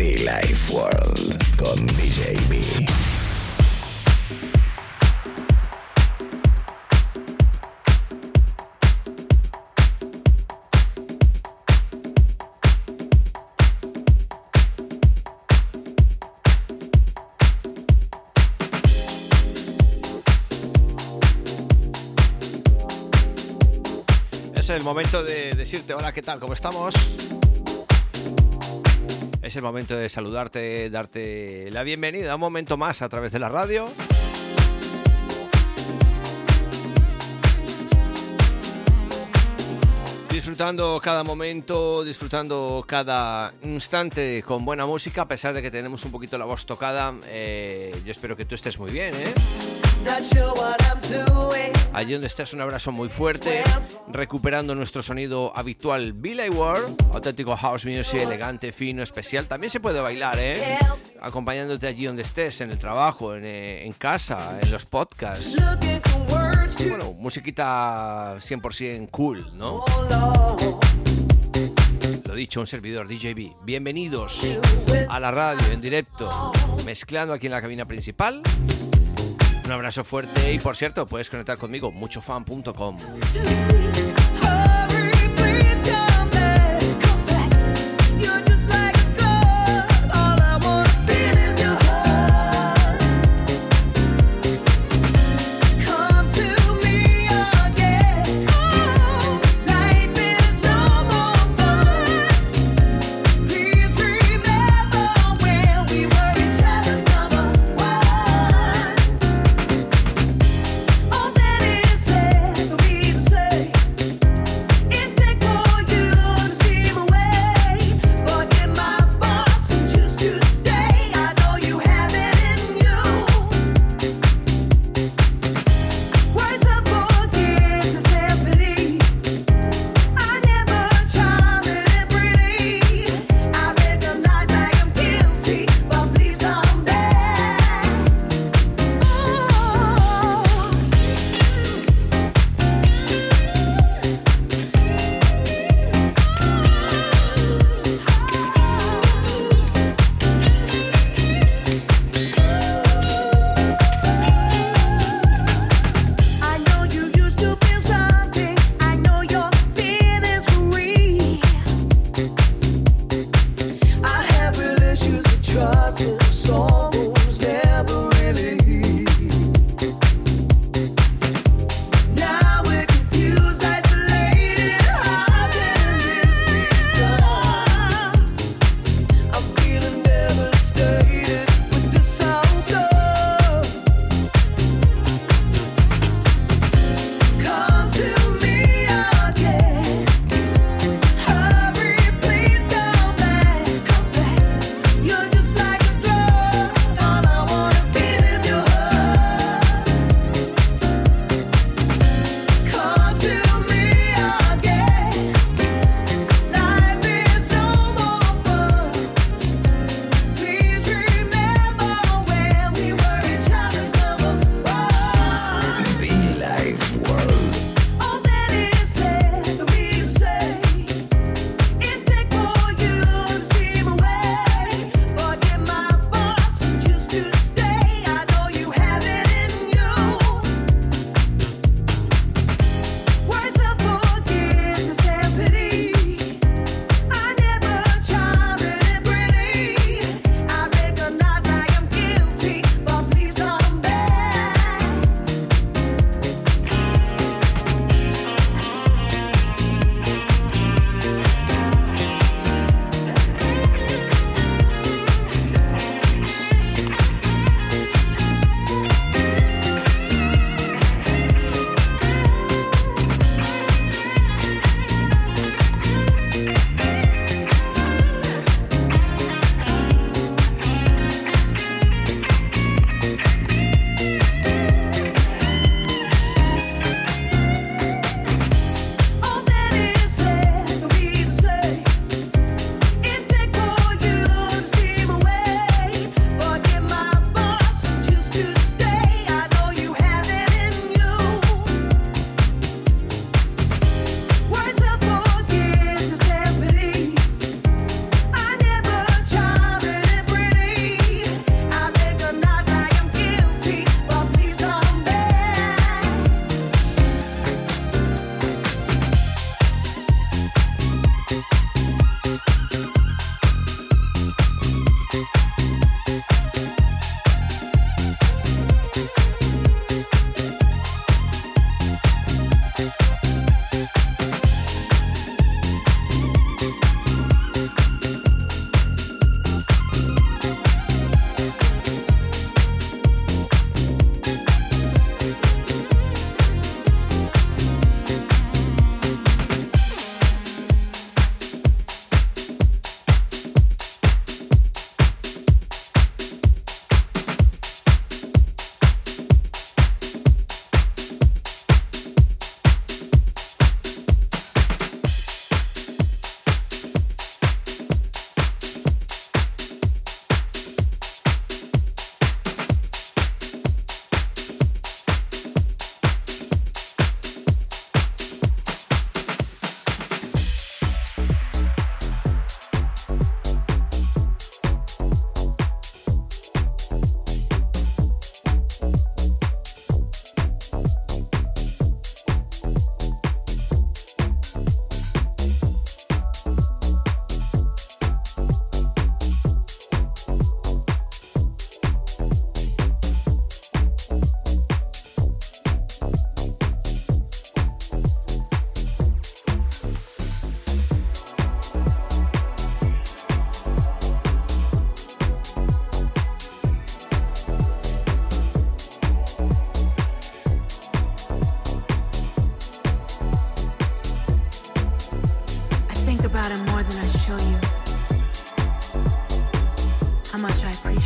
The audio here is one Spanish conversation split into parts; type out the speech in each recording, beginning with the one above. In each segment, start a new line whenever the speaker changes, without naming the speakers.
Be Life World con DJ B.
El momento de decirte hola, ¿qué tal? ¿Cómo estamos? Es el momento de saludarte, darte la bienvenida un momento más a través de la radio. Disfrutando cada momento, disfrutando cada instante con buena música, a pesar de que tenemos un poquito la voz tocada. eh, yo espero que tú estés muy bien, ¿eh? Allí donde estés, un abrazo muy fuerte, recuperando nuestro sonido habitual Billy Ward, auténtico house music, elegante, fino, especial. También se puede bailar, ¿eh? Acompañándote allí donde estés, en el trabajo, en, eh, en casa, en los podcasts. Bueno, musiquita 100% cool, ¿no? Lo dicho, un servidor DJB. Bienvenidos a la radio en directo, mezclando aquí en la cabina principal. Un abrazo fuerte y por cierto, puedes conectar conmigo muchofan.com.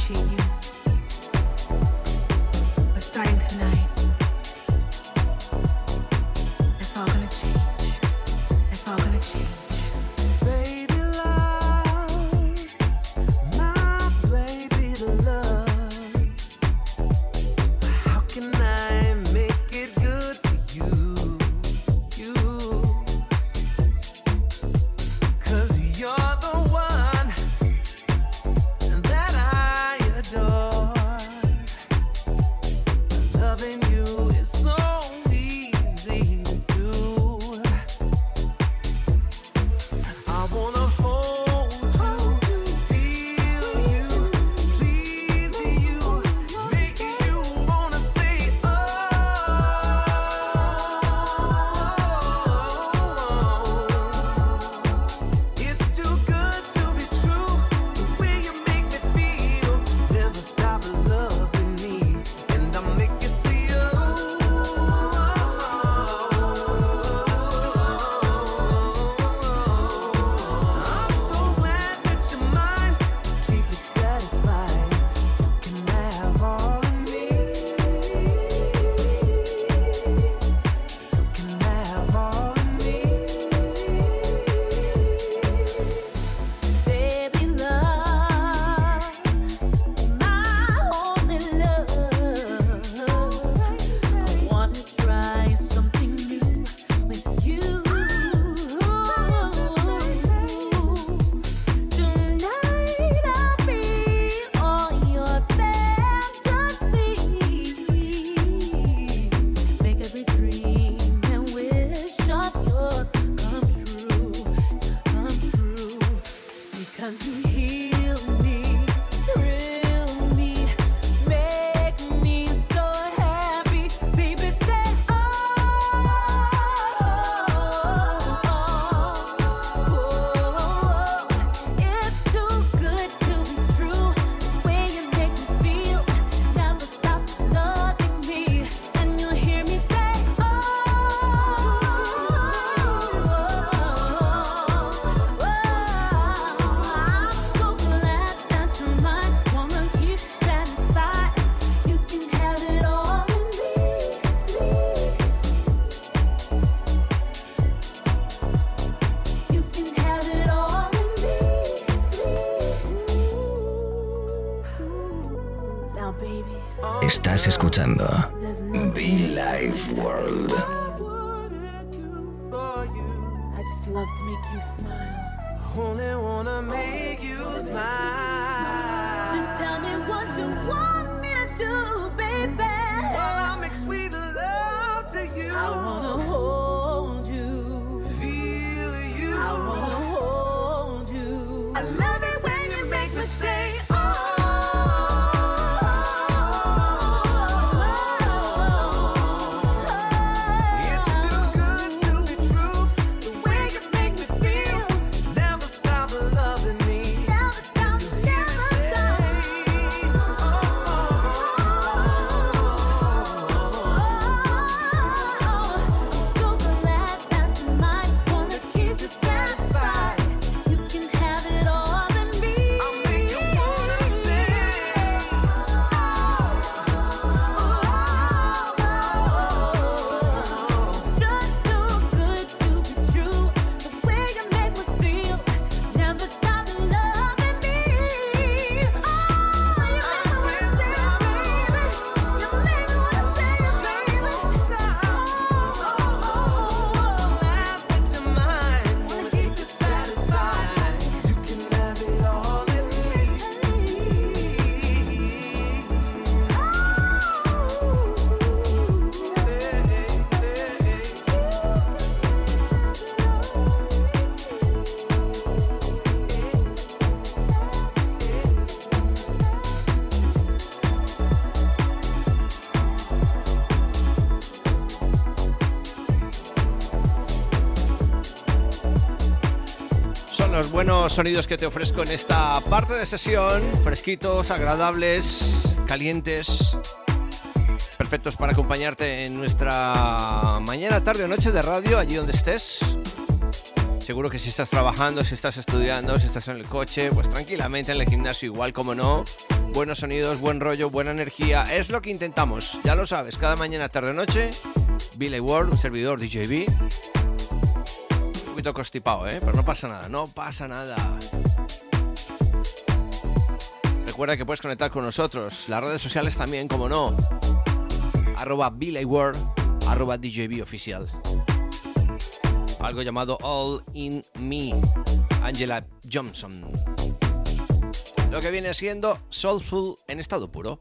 appreciate you.
But starting tonight, it's all gonna change. It's all gonna change. Cause you
buenos sonidos que te ofrezco en esta parte de sesión, fresquitos, agradables, calientes, perfectos para acompañarte en nuestra mañana, tarde o noche de radio, allí donde estés. Seguro que si estás trabajando, si estás estudiando, si estás en el coche, pues tranquilamente en el gimnasio igual como no. Buenos sonidos, buen rollo, buena energía. Es lo que intentamos, ya lo sabes, cada mañana, tarde, noche. Billy Ward, un servidor DJB. Poquito constipado, ¿eh? Pero no pasa nada, no pasa nada. Recuerda que puedes conectar con nosotros. Las redes sociales también, como no. Arroba Ward, arroba DJB oficial. Algo llamado All in Me. Angela Johnson. Lo que viene siendo Soulful en estado puro.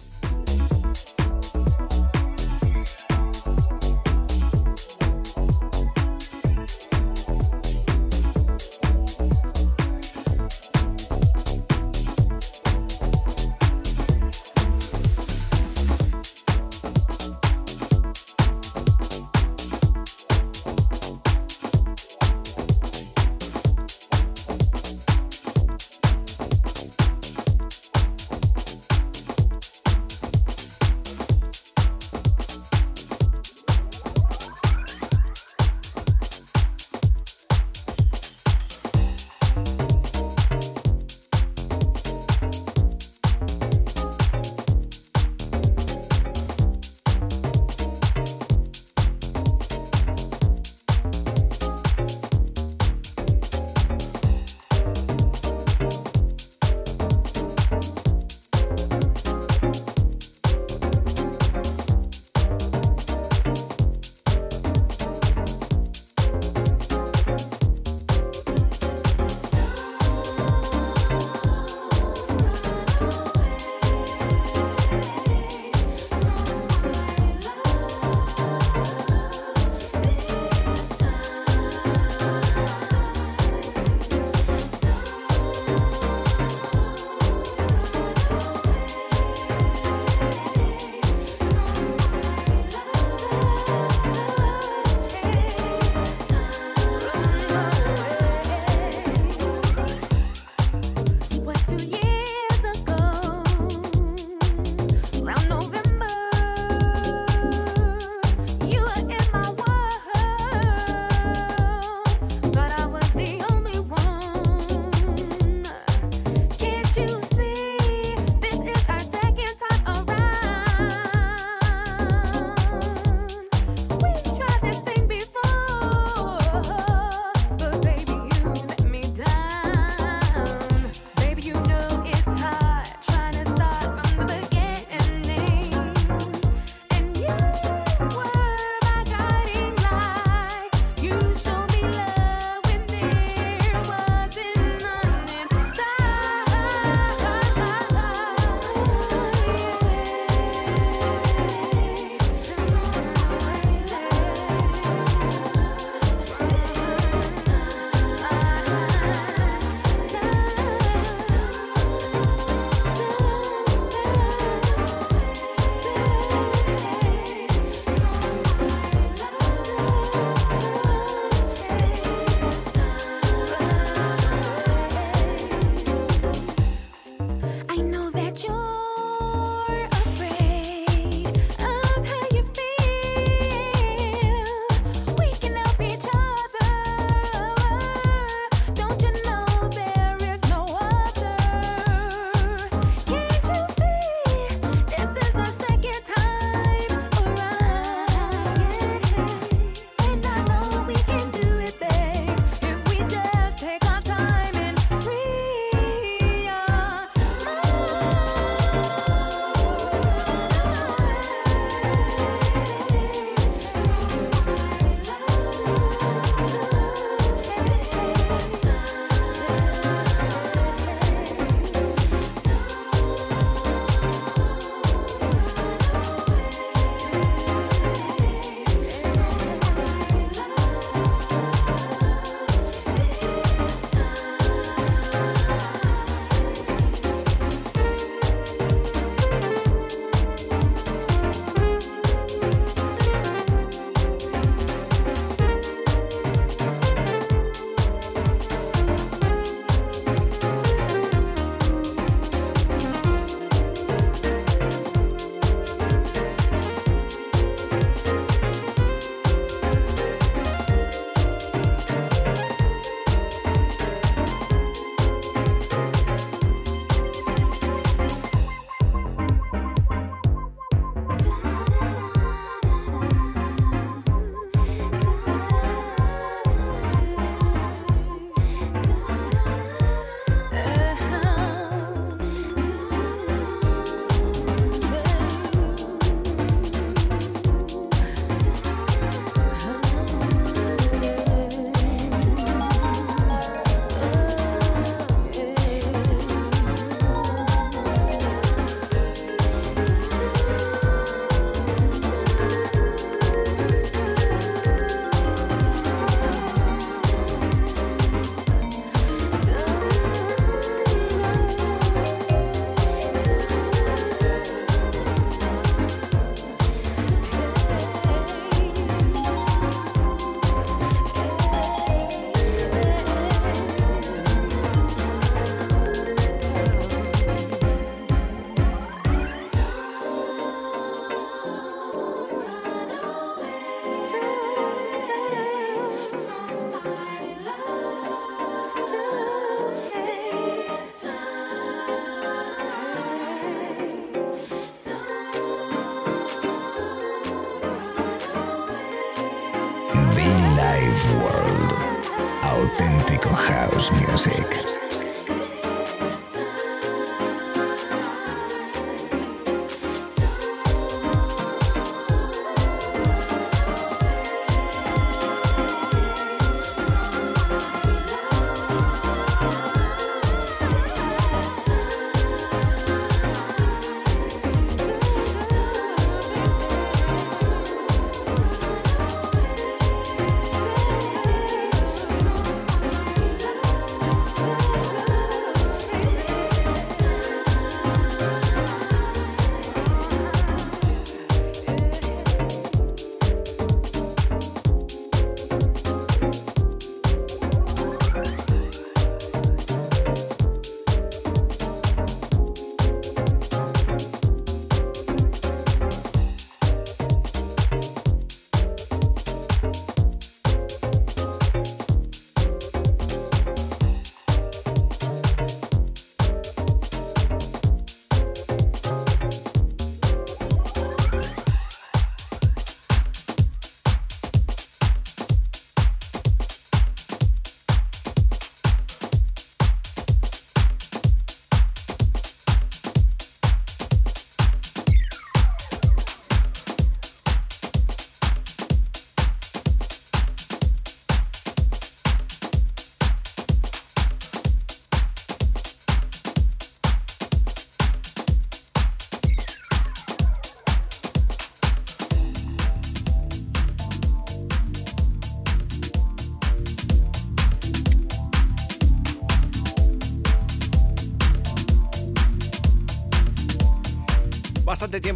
auténtico house music.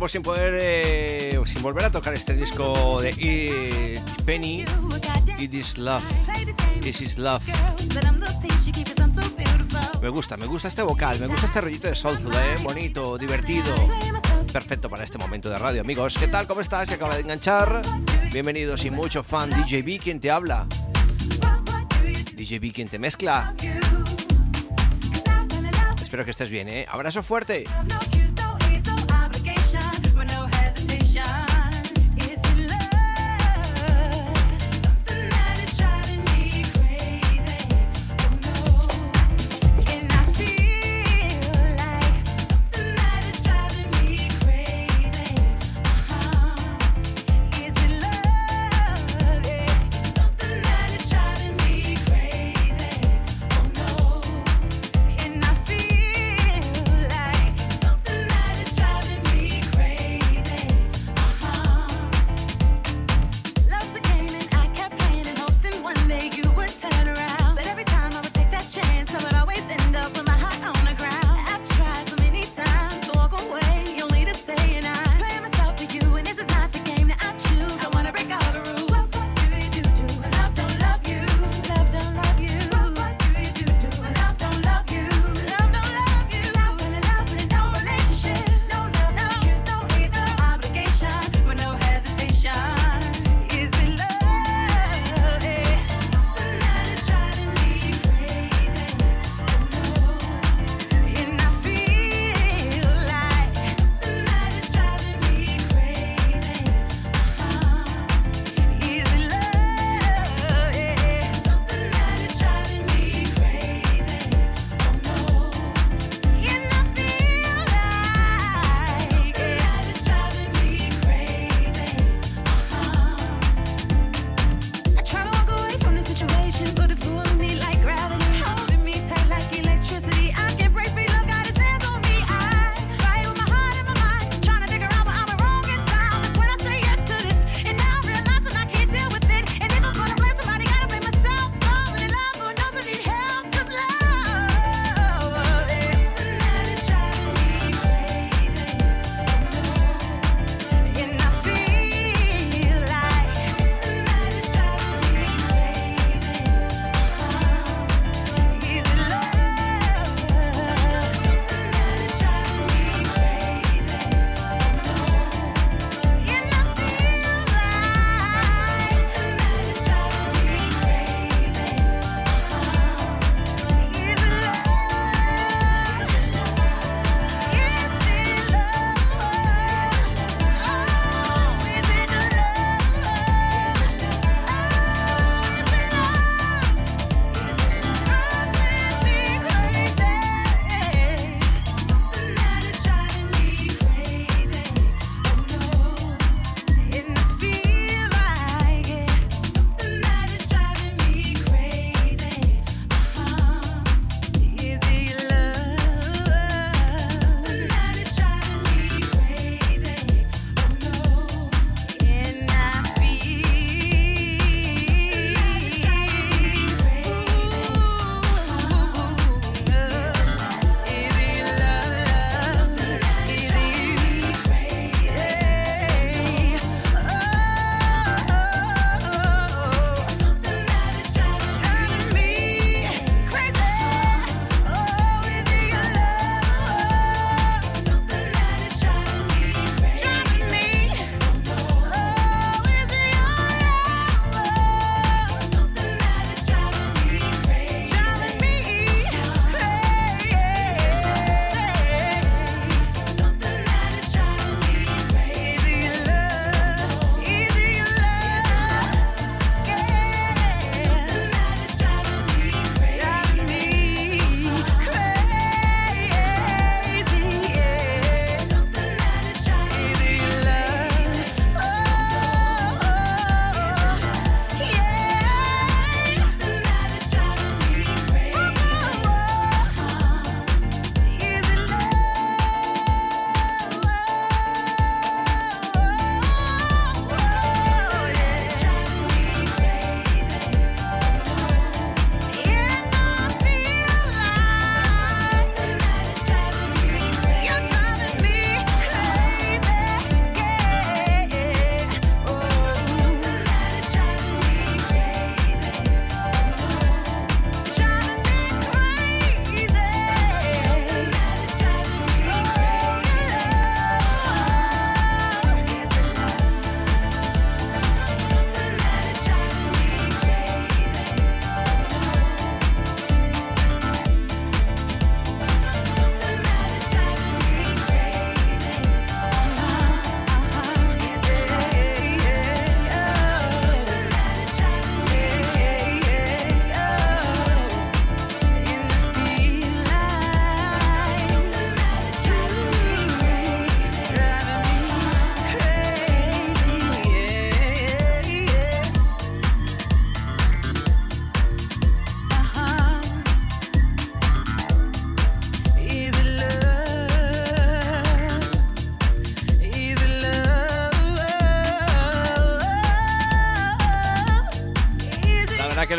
Sin poder, eh, sin volver a tocar este disco de It Penny, It Is Love, This Is Love. Me gusta, me gusta este vocal, me gusta este rollito de soulful, eh, bonito, divertido. Perfecto para este momento de radio, amigos. ¿Qué tal? ¿Cómo estás? Se acaba de enganchar. Bienvenidos y mucho fan. DJB, quien te habla. DJB, quien te mezcla. Espero que estés bien, ¿eh? Abrazo fuerte.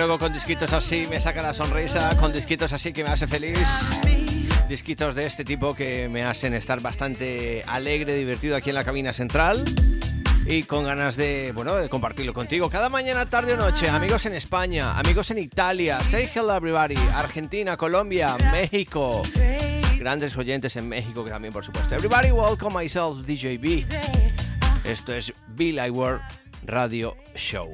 Luego con disquitos así me saca la sonrisa, con disquitos así que me hace feliz. Disquitos de este tipo que me hacen estar bastante alegre, divertido aquí en la cabina central y con ganas de, bueno, de compartirlo contigo cada mañana, tarde o noche. Amigos en España, amigos en Italia, say hello everybody, Argentina, Colombia, México. Grandes oyentes en México que también, por supuesto. Everybody welcome myself, DJB. Esto es Bill World Radio Show.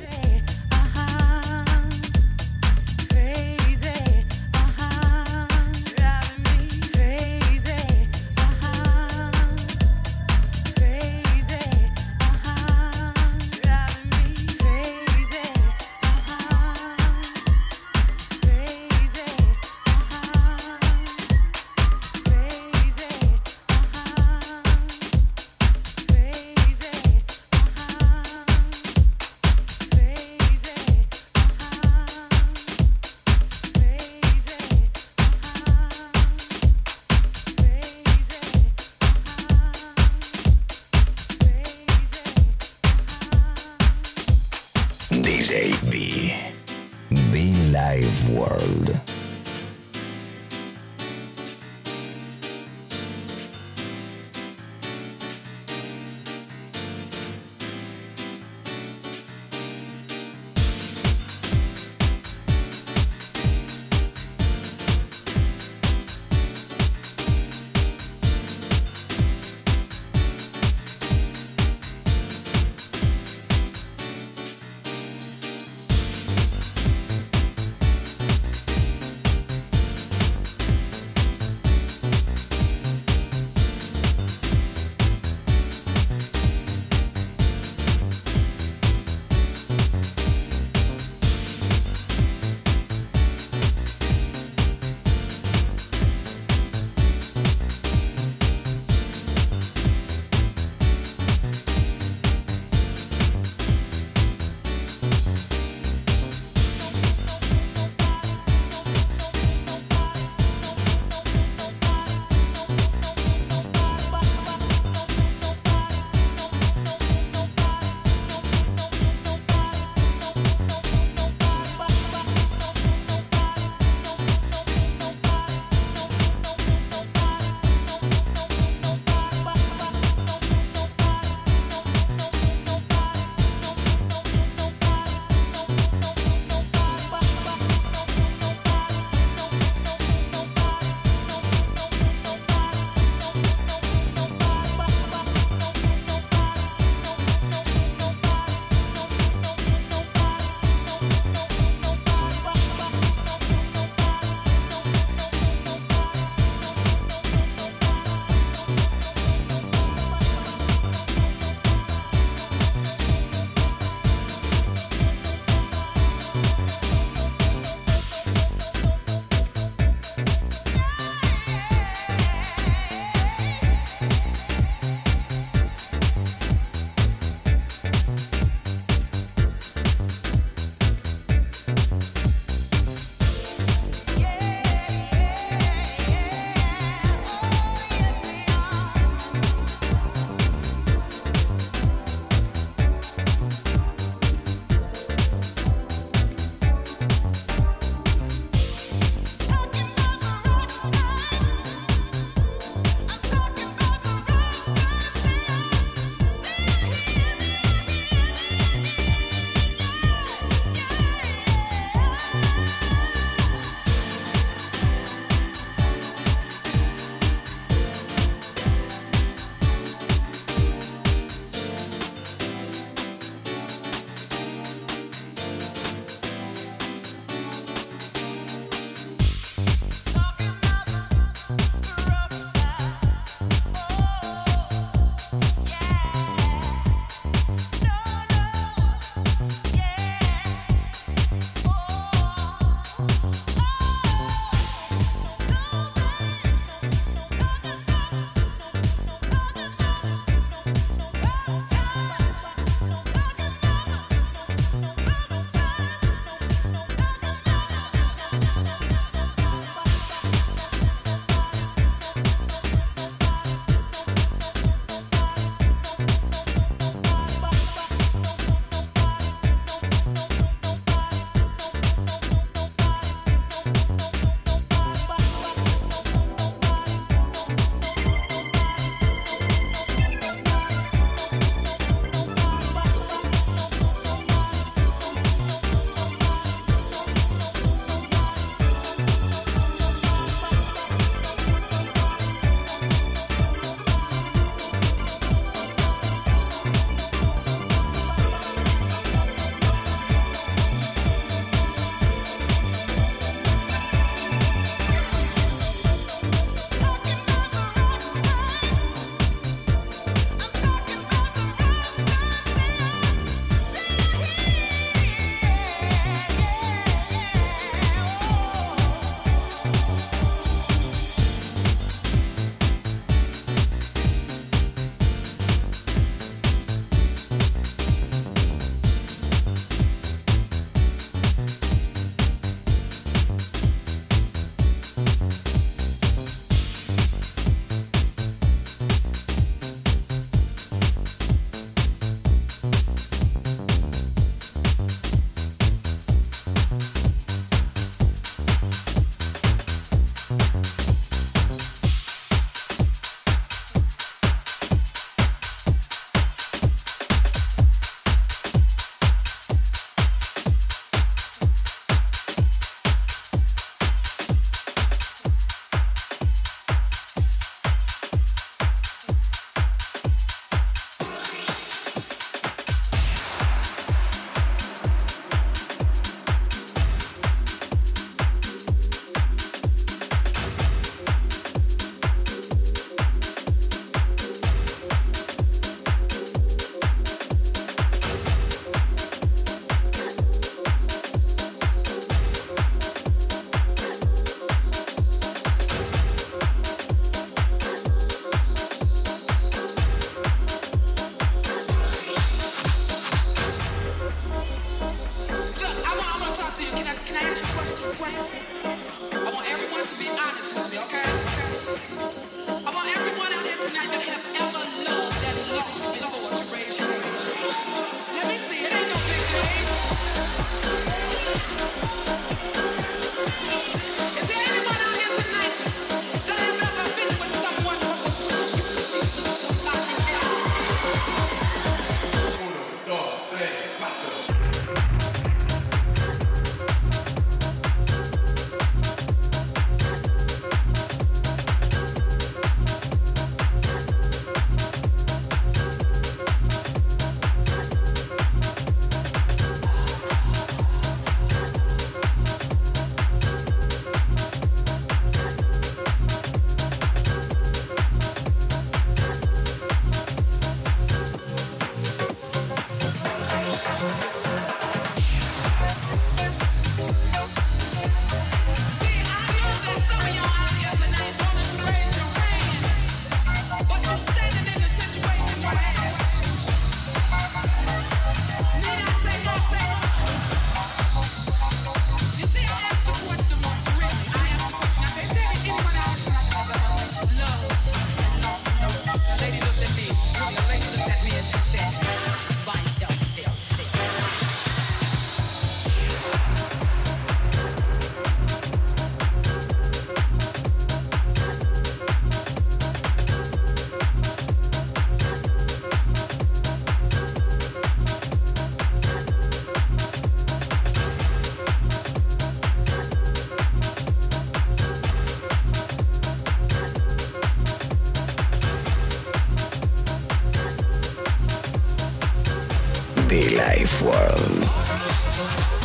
Life World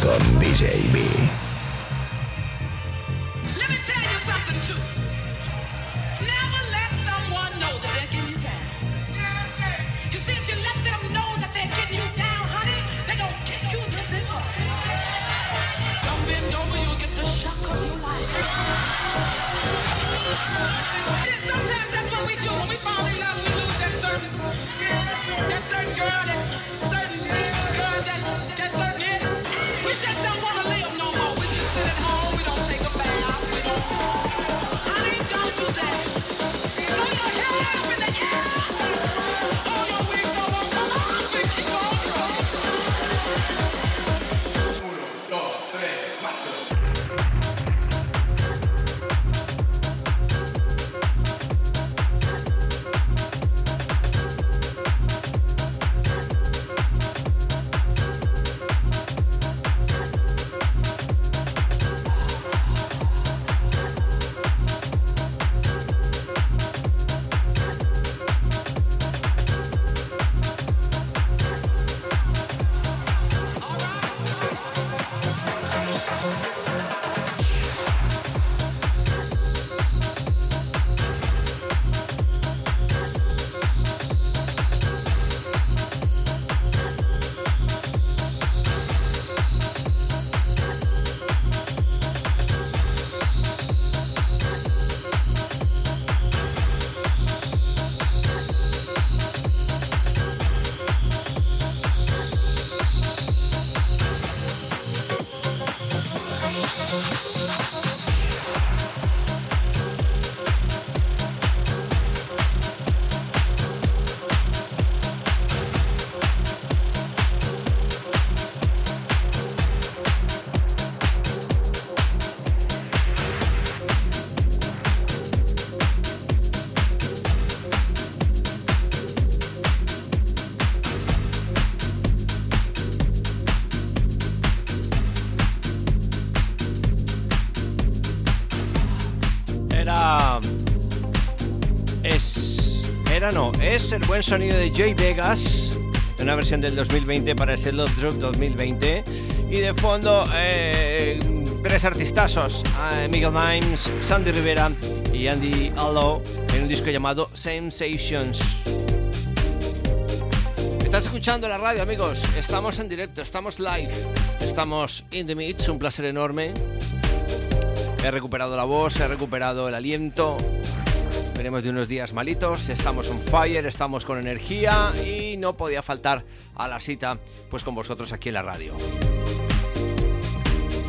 con DJ B.
es el buen sonido de Jay Vegas, una versión del 2020 para ese Love Drop 2020. Y de fondo, eh, tres artistazos: eh, Miguel Mimes, Sandy Rivera y Andy Allo, en un disco llamado Sensations. Estás escuchando la radio, amigos. Estamos en directo, estamos live, estamos in the mix. Un placer enorme. He recuperado la voz, he recuperado el aliento, Venimos de unos días malitos, estamos on fire, estamos con energía y no podía faltar a la cita pues con vosotros aquí en la radio.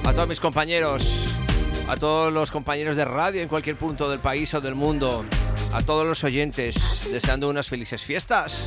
A todos mis compañeros, a todos los compañeros de radio en cualquier punto del país o del mundo, a todos los oyentes, deseando unas felices fiestas.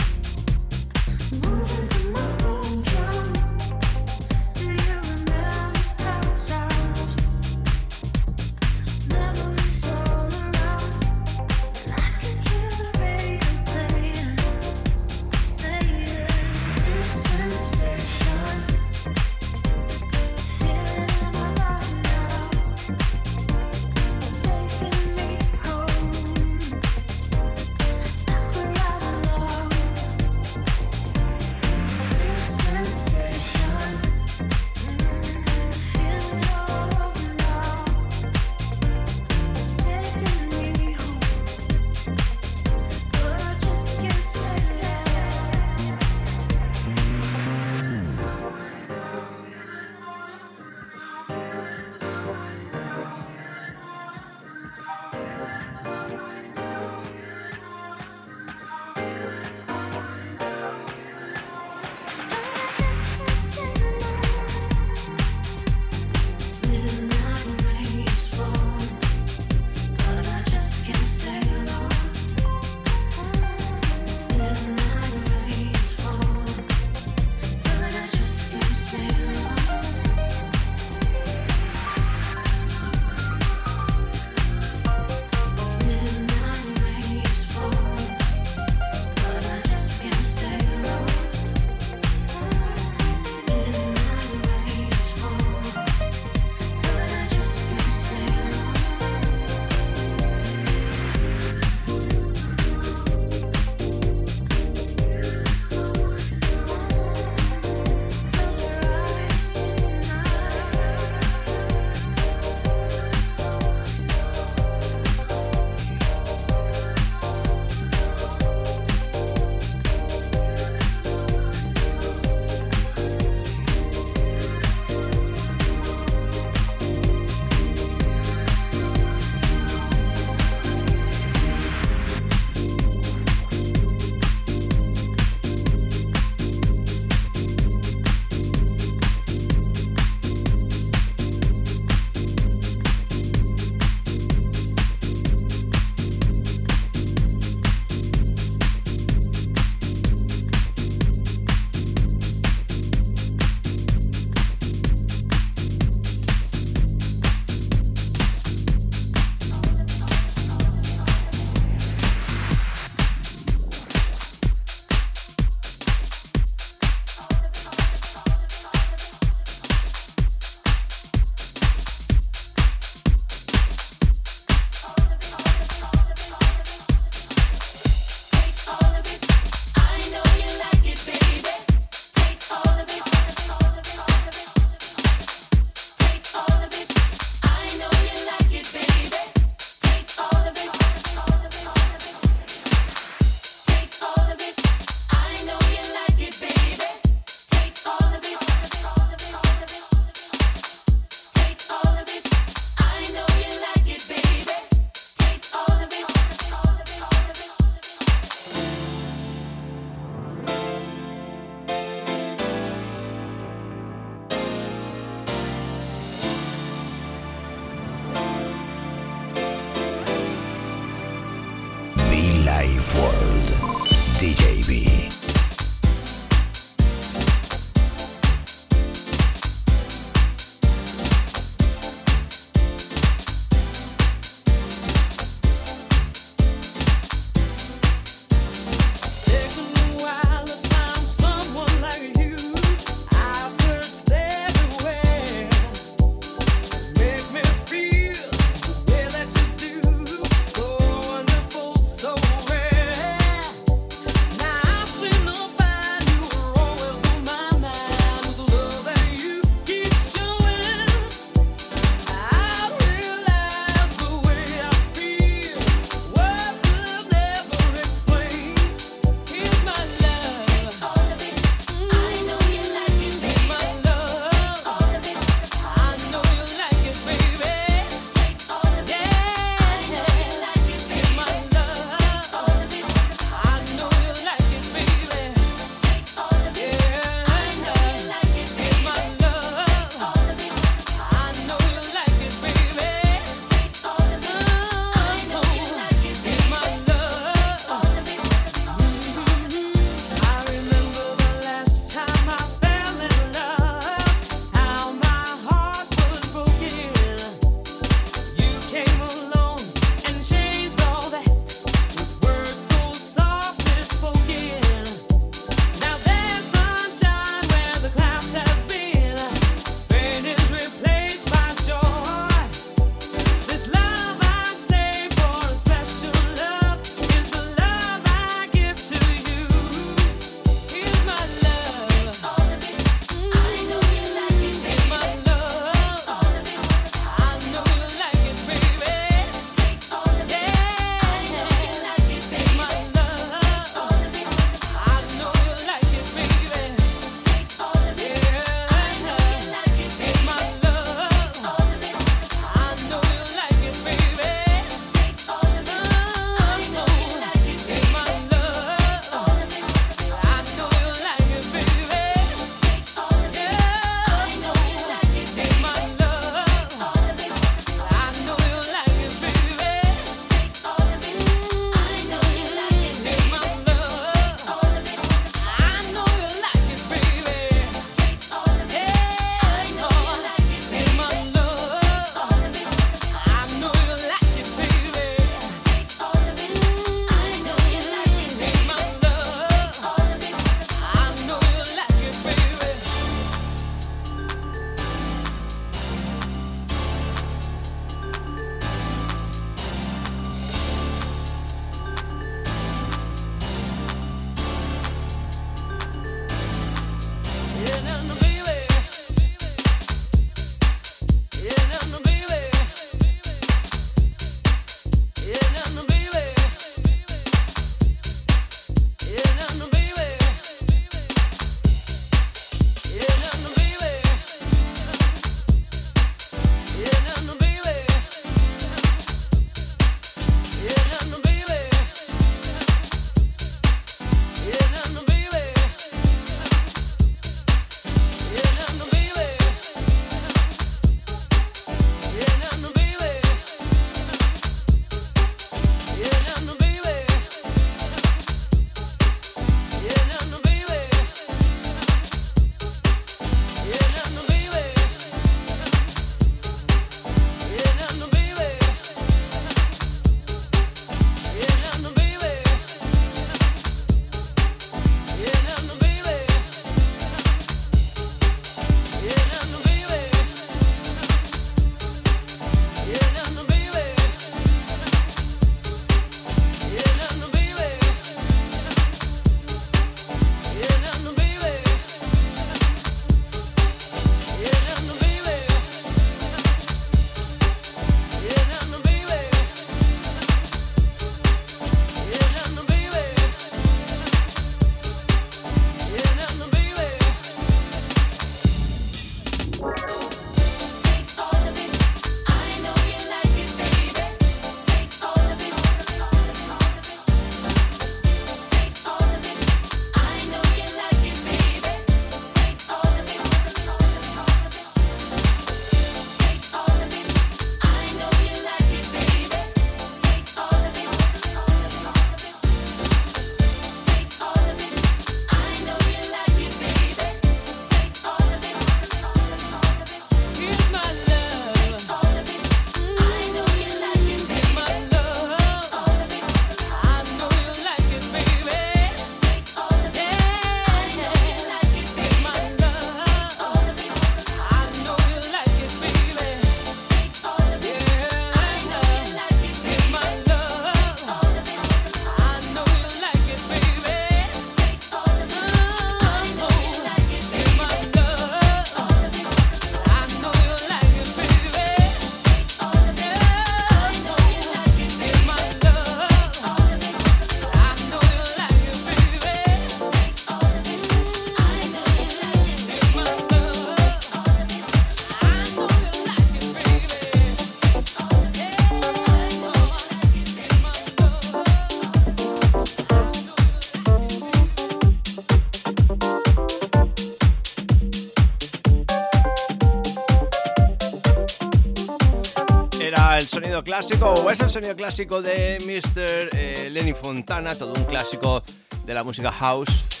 Sonido clásico o es el sonido clásico de Mr. Eh, Lenny Fontana, todo un clásico de la música house.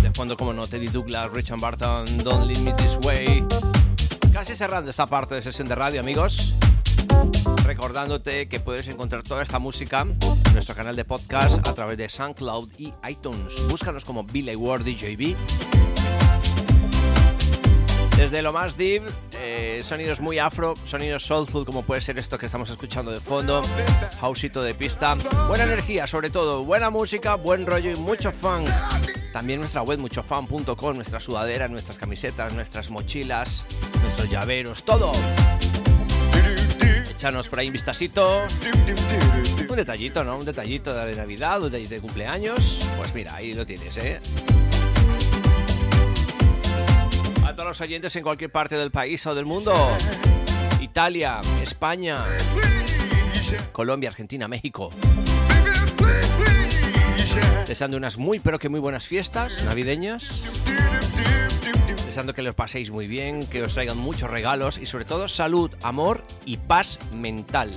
De fondo, como no, Teddy Douglas, Richard Barton, Don't Leave Me This Way. Casi cerrando esta parte de sesión de radio, amigos. Recordándote que puedes encontrar toda esta música en nuestro canal de podcast a través de SoundCloud y iTunes. Búscanos como Billy Ward DJB. Desde lo más deep, eh, sonidos muy afro, sonidos soulful como puede ser esto que estamos escuchando de fondo, houseito de pista, buena energía sobre todo, buena música, buen rollo y mucho funk. También nuestra web muchofan.com, nuestra sudadera, nuestras camisetas, nuestras mochilas, nuestros llaveros, todo. Echanos por ahí un vistacito. Un detallito, ¿no? Un detallito de Navidad, un de cumpleaños. Pues mira, ahí lo tienes, ¿eh? A todos los oyentes en cualquier parte del país o del mundo. Italia, España, Colombia, Argentina, México. Deseando unas muy pero que muy buenas fiestas navideñas. Deseando que los paséis muy bien, que os traigan muchos regalos y sobre todo salud, amor y paz mental.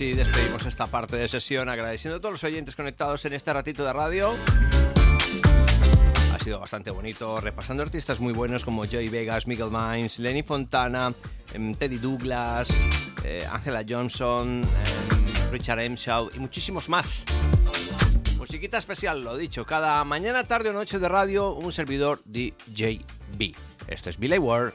Ahora sí despedimos esta parte de sesión agradeciendo a todos los oyentes conectados en este ratito de radio. Ha sido bastante bonito, repasando artistas muy buenos como Joey Vegas, Miguel Mines, Lenny Fontana, em, Teddy Douglas, eh, Angela Johnson, em, Richard Emshaw y muchísimos más. Musiquita especial, lo dicho, cada mañana, tarde o noche de radio, un servidor DJB. Esto es Billy Ward.